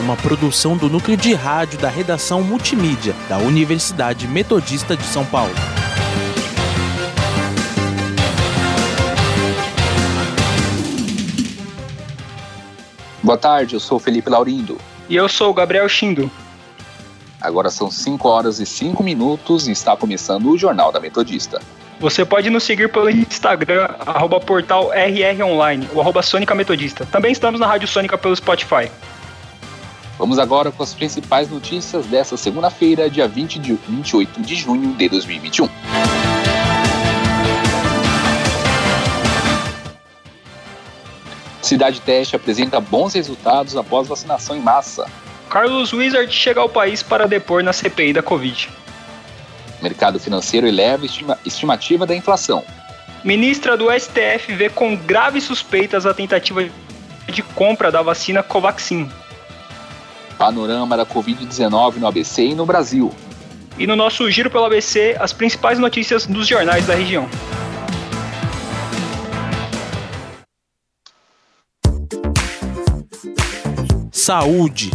uma produção do núcleo de rádio da redação multimídia da Universidade Metodista de São Paulo. Boa tarde, eu sou Felipe Laurindo. E eu sou o Gabriel Chindo. Agora são 5 horas e 5 minutos e está começando o Jornal da Metodista. Você pode nos seguir pelo Instagram, arroba portal RROnline, ou arroba Sônica Metodista. Também estamos na Rádio Sônica pelo Spotify. Vamos agora com as principais notícias dessa segunda-feira, dia 20 de, 28 de junho de 2021. Cidade Teste apresenta bons resultados após vacinação em massa. Carlos Wizard chega ao país para depor na CPI da Covid. Mercado financeiro eleva estima estimativa da inflação. Ministra do STF vê com graves suspeitas a tentativa de compra da vacina Covaxin. Panorama da Covid-19 no ABC e no Brasil. E no nosso giro pelo ABC, as principais notícias dos jornais da região. Saúde.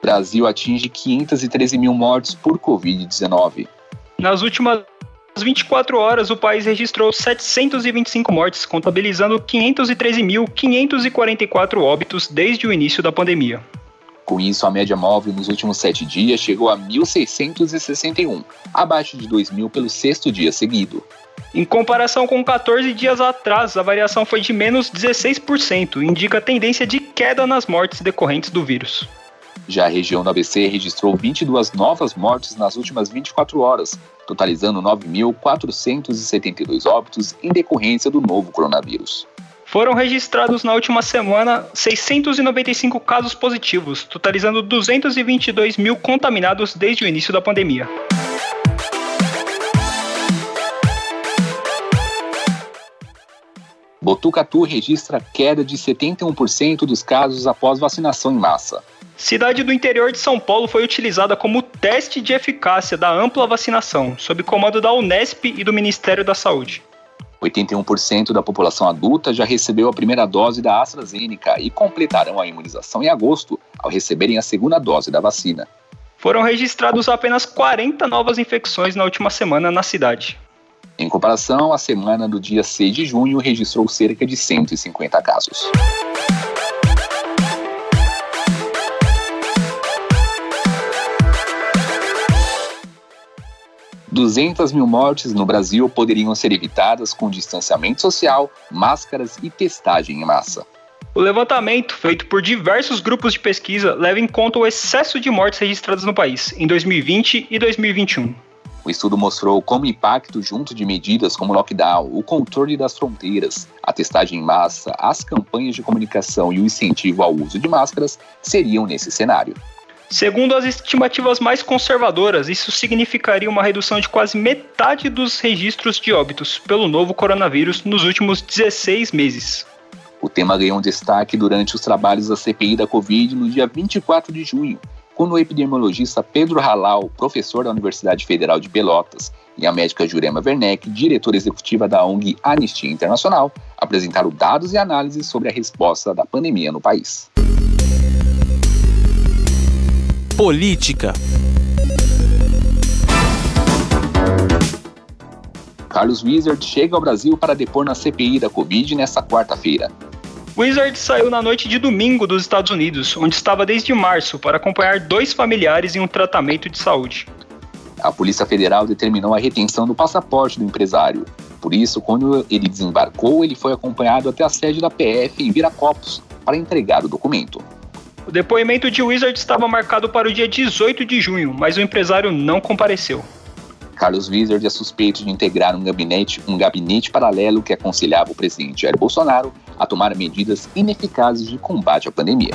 Brasil atinge 513 mil mortes por Covid-19. Nas últimas 24 horas, o país registrou 725 mortes, contabilizando 513.544 óbitos desde o início da pandemia. Com isso, a média móvel nos últimos sete dias chegou a 1.661, abaixo de 2.000 pelo sexto dia seguido. Em comparação com 14 dias atrás, a variação foi de menos 16%, indica tendência de queda nas mortes decorrentes do vírus. Já a região do ABC registrou 22 novas mortes nas últimas 24 horas, totalizando 9.472 óbitos em decorrência do novo coronavírus. Foram registrados na última semana 695 casos positivos, totalizando 222 mil contaminados desde o início da pandemia. Botucatu registra queda de 71% dos casos após vacinação em massa. Cidade do interior de São Paulo foi utilizada como teste de eficácia da ampla vacinação, sob comando da Unesp e do Ministério da Saúde. 81% da população adulta já recebeu a primeira dose da AstraZeneca e completarão a imunização em agosto ao receberem a segunda dose da vacina. Foram registrados apenas 40 novas infecções na última semana na cidade. Em comparação, a semana do dia 6 de junho registrou cerca de 150 casos. 200 mil mortes no Brasil poderiam ser evitadas com distanciamento social, máscaras e testagem em massa. O levantamento, feito por diversos grupos de pesquisa, leva em conta o excesso de mortes registradas no país em 2020 e 2021. O estudo mostrou como o impacto junto de medidas como lockdown, o controle das fronteiras, a testagem em massa, as campanhas de comunicação e o incentivo ao uso de máscaras seriam nesse cenário. Segundo as estimativas mais conservadoras, isso significaria uma redução de quase metade dos registros de óbitos pelo novo coronavírus nos últimos 16 meses. O tema ganhou um destaque durante os trabalhos da CPI da Covid no dia 24 de junho, quando o epidemiologista Pedro Halal, professor da Universidade Federal de Pelotas, e a médica Jurema Werneck, diretora executiva da ONG Anistia Internacional, apresentaram dados e análises sobre a resposta da pandemia no país. Política. Carlos Wizard chega ao Brasil para depor na CPI da Covid nesta quarta-feira. Wizard saiu na noite de domingo dos Estados Unidos, onde estava desde março, para acompanhar dois familiares em um tratamento de saúde. A Polícia Federal determinou a retenção do passaporte do empresário. Por isso, quando ele desembarcou, ele foi acompanhado até a sede da PF em Viracopos para entregar o documento. O depoimento de Wizard estava marcado para o dia 18 de junho, mas o empresário não compareceu. Carlos Wizard é suspeito de integrar um gabinete, um gabinete paralelo que aconselhava o presidente Jair Bolsonaro a tomar medidas ineficazes de combate à pandemia.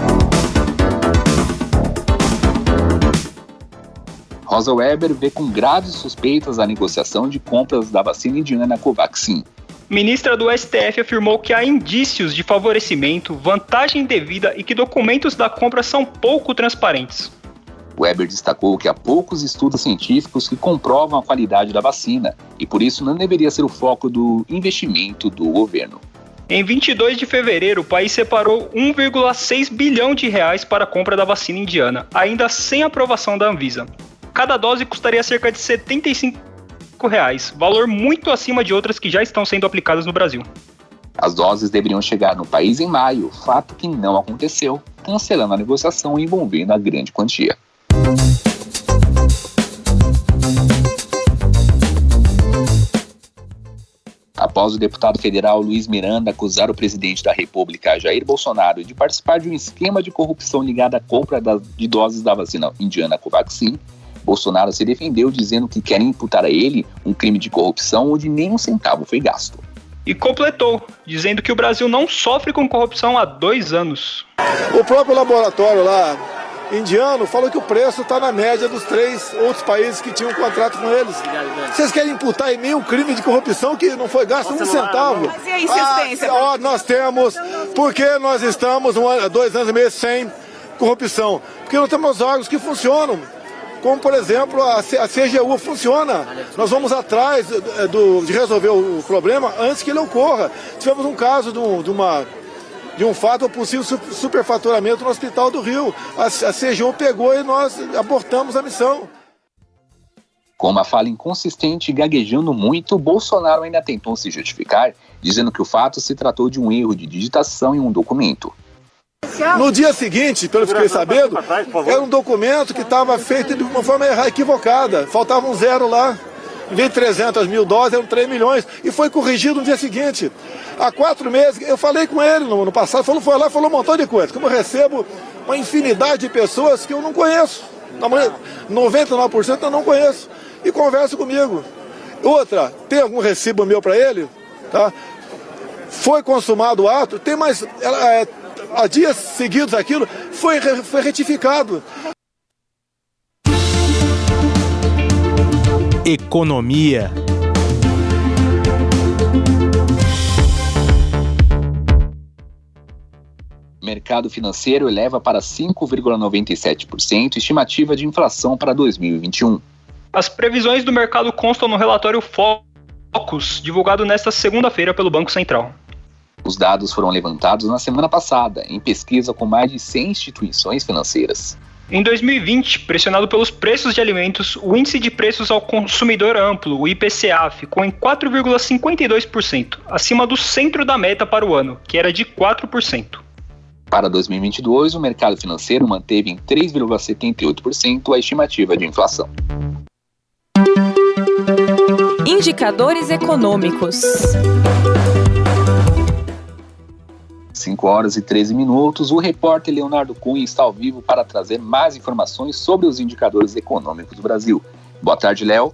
Rosa Weber vê com graves suspeitas a negociação de compras da vacina indiana na Covaxin. Ministra do STF afirmou que há indícios de favorecimento, vantagem indevida e que documentos da compra são pouco transparentes. Weber destacou que há poucos estudos científicos que comprovam a qualidade da vacina e por isso não deveria ser o foco do investimento do governo. Em 22 de fevereiro, o país separou 1,6 bilhão de reais para a compra da vacina indiana, ainda sem aprovação da Anvisa. Cada dose custaria cerca de 75 reais, valor muito acima de outras que já estão sendo aplicadas no Brasil. As doses deveriam chegar no país em maio, fato que não aconteceu, cancelando a negociação envolvendo a grande quantia. Após o deputado federal Luiz Miranda acusar o presidente da República, Jair Bolsonaro, de participar de um esquema de corrupção ligado à compra de doses da vacina indiana Covaxin, Bolsonaro se defendeu dizendo que querem imputar a ele um crime de corrupção onde nem um centavo foi gasto. E completou, dizendo que o Brasil não sofre com corrupção há dois anos. O próprio laboratório lá indiano falou que o preço está na média dos três outros países que tinham contrato com eles. Vocês querem imputar em mim um crime de corrupção que não foi gasto um centavo? Mas e a insistência? Ah, ó, nós temos, porque nós estamos um, dois anos e meio sem corrupção? Porque não temos órgãos que funcionam. Como, por exemplo, a, CGU funciona. Nós vamos atrás do, de resolver o problema antes que ele ocorra. Tivemos um caso de, uma de um fato ou possível superfaturamento no Hospital do Rio. A, a CGU pegou e nós abortamos a missão. Com uma fala inconsistente e gaguejando muito, Bolsonaro ainda tentou se justificar, dizendo que o fato se tratou de um erro de digitação em um documento. No dia seguinte, pelo que fiquei sabendo, era um documento que estava feito de uma forma equivocada. Faltava um zero lá. Em vez de 300 mil doses, eram 3 milhões. E foi corrigido no dia seguinte. Há quatro meses, eu falei com ele no, no passado, falou, foi lá falou um montão de coisas. Como eu recebo uma infinidade de pessoas que eu não conheço. 99% eu não conheço. E conversa comigo. Outra, tem algum recibo meu para ele? Tá? Foi consumado o ato, tem mais. É, há dias seguidos aquilo, foi, foi retificado. Economia. Mercado financeiro eleva para 5,97% estimativa de inflação para 2021. As previsões do mercado constam no relatório Focus, divulgado nesta segunda-feira pelo Banco Central. Os dados foram levantados na semana passada, em pesquisa com mais de 100 instituições financeiras. Em 2020, pressionado pelos preços de alimentos, o índice de preços ao consumidor amplo, o IPCA, ficou em 4,52%, acima do centro da meta para o ano, que era de 4%. Para 2022, o mercado financeiro manteve em 3,78% a estimativa de inflação. Indicadores econômicos. 5 horas e 13 minutos, o repórter Leonardo Cunha está ao vivo para trazer mais informações sobre os indicadores econômicos do Brasil. Boa tarde, Léo.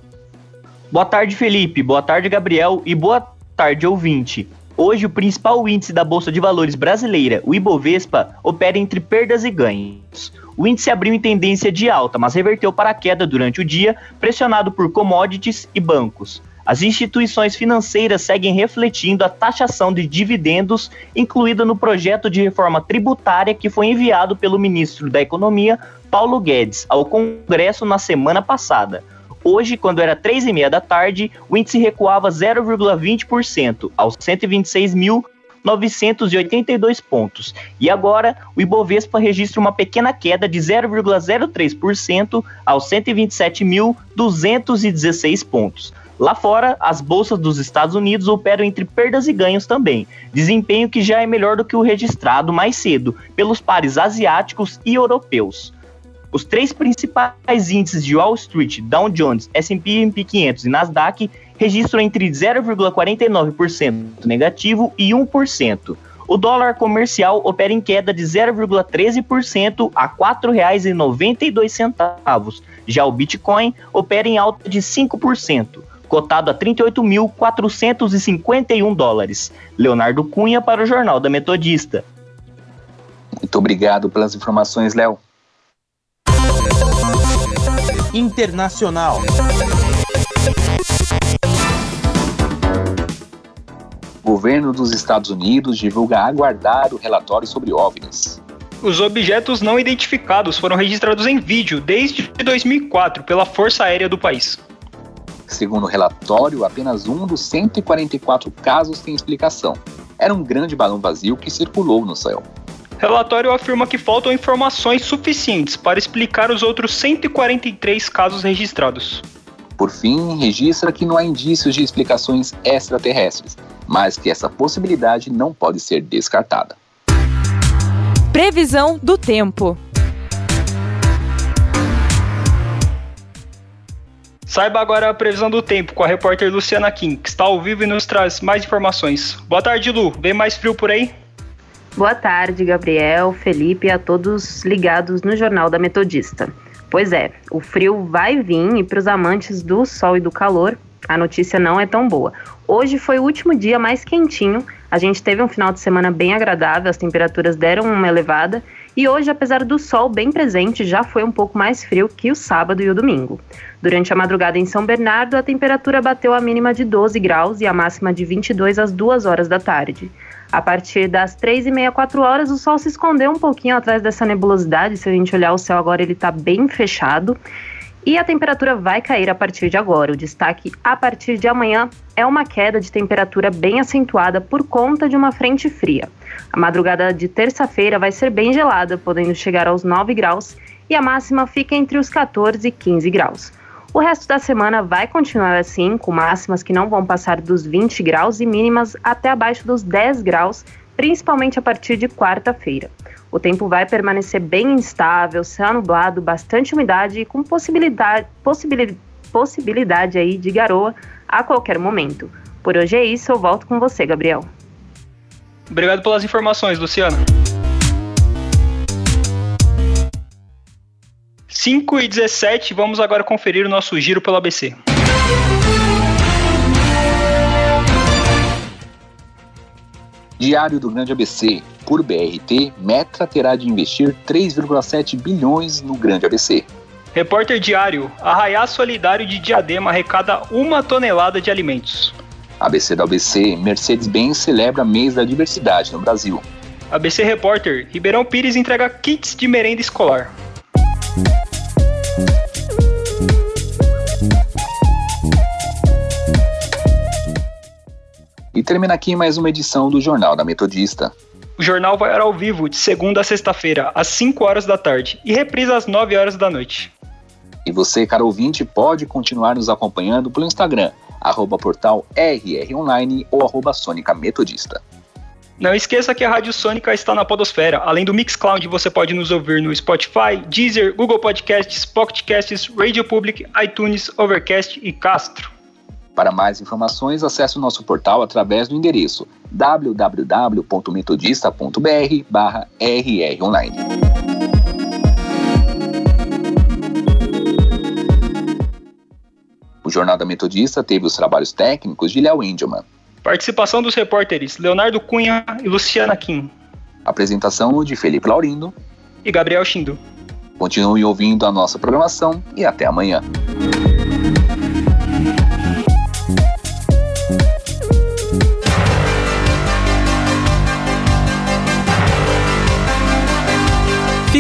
Boa tarde, Felipe. Boa tarde, Gabriel. E boa tarde, ouvinte. Hoje, o principal índice da Bolsa de Valores brasileira, o Ibovespa, opera entre perdas e ganhos. O índice abriu em tendência de alta, mas reverteu para a queda durante o dia, pressionado por commodities e bancos. As instituições financeiras seguem refletindo a taxação de dividendos incluída no projeto de reforma tributária que foi enviado pelo ministro da Economia, Paulo Guedes, ao Congresso na semana passada. Hoje, quando era três e meia da tarde, o índice recuava 0,20% aos 126.982 pontos. E agora, o Ibovespa registra uma pequena queda de 0,03% aos 127.216 pontos. Lá fora, as bolsas dos Estados Unidos operam entre perdas e ganhos também, desempenho que já é melhor do que o registrado mais cedo pelos pares asiáticos e europeus. Os três principais índices de Wall Street, Dow Jones, S&P 500 e Nasdaq registram entre 0,49% negativo e 1%. O dólar comercial opera em queda de 0,13% a R$ 4,92. Já o Bitcoin opera em alta de 5%, cotado a 38.451 dólares. Leonardo Cunha para o Jornal da Metodista. Muito obrigado pelas informações, Léo. Internacional. O governo dos Estados Unidos divulga aguardar o relatório sobre OVNIs. Os objetos não identificados foram registrados em vídeo desde 2004 pela Força Aérea do país. Segundo o relatório, apenas um dos 144 casos tem explicação. Era um grande balão vazio que circulou no céu. Relatório afirma que faltam informações suficientes para explicar os outros 143 casos registrados. Por fim, registra que não há indícios de explicações extraterrestres, mas que essa possibilidade não pode ser descartada. Previsão do tempo. Saiba agora a previsão do tempo com a repórter Luciana Kim, que está ao vivo e nos traz mais informações. Boa tarde, Lu. Vem mais frio por aí? Boa tarde, Gabriel, Felipe e a todos ligados no Jornal da Metodista. Pois é, o frio vai vir e para os amantes do sol e do calor, a notícia não é tão boa. Hoje foi o último dia mais quentinho, a gente teve um final de semana bem agradável, as temperaturas deram uma elevada e hoje, apesar do sol bem presente, já foi um pouco mais frio que o sábado e o domingo. Durante a madrugada em São Bernardo, a temperatura bateu a mínima de 12 graus e a máxima de 22 às 2 horas da tarde. A partir das 3 e meia, 4 horas, o sol se escondeu um pouquinho atrás dessa nebulosidade. Se a gente olhar o céu agora, ele está bem fechado. E a temperatura vai cair a partir de agora. O destaque a partir de amanhã é uma queda de temperatura bem acentuada por conta de uma frente fria. A madrugada de terça-feira vai ser bem gelada, podendo chegar aos 9 graus, e a máxima fica entre os 14 e 15 graus. O resto da semana vai continuar assim, com máximas que não vão passar dos 20 graus e mínimas até abaixo dos 10 graus, principalmente a partir de quarta-feira. O tempo vai permanecer bem instável, céu nublado, bastante umidade e com possibilidade, possibilidade, possibilidade aí de garoa a qualquer momento. Por hoje é isso, eu volto com você, Gabriel. Obrigado pelas informações, Luciana. 5 e 17, vamos agora conferir o nosso giro pelo ABC. Diário do Grande ABC. Por BRT, Metra terá de investir 3,7 bilhões no Grande ABC. Repórter Diário. Arraiá Solidário de Diadema arrecada uma tonelada de alimentos. ABC da ABC, Mercedes-Benz celebra mês da diversidade no Brasil. ABC Repórter, Ribeirão Pires entrega kits de merenda escolar. Termina aqui mais uma edição do Jornal da Metodista. O jornal vai ao vivo de segunda a sexta-feira, às 5 horas da tarde, e reprisa às 9 horas da noite. E você, caro ouvinte, pode continuar nos acompanhando pelo Instagram, arroba portal rronline ou arroba Sônica Metodista. Não esqueça que a Rádio Sônica está na Podosfera. Além do Mixcloud, você pode nos ouvir no Spotify, Deezer, Google Podcasts, Pocket Casts, Radio Public, iTunes, Overcast e Castro. Para mais informações, acesse o nosso portal através do endereço www.metodista.br/rronline. O Jornal da Metodista teve os trabalhos técnicos de Léo Indelman. Participação dos repórteres Leonardo Cunha e Luciana Kim. Apresentação de Felipe Laurindo e Gabriel Chindo. Continue ouvindo a nossa programação e até amanhã.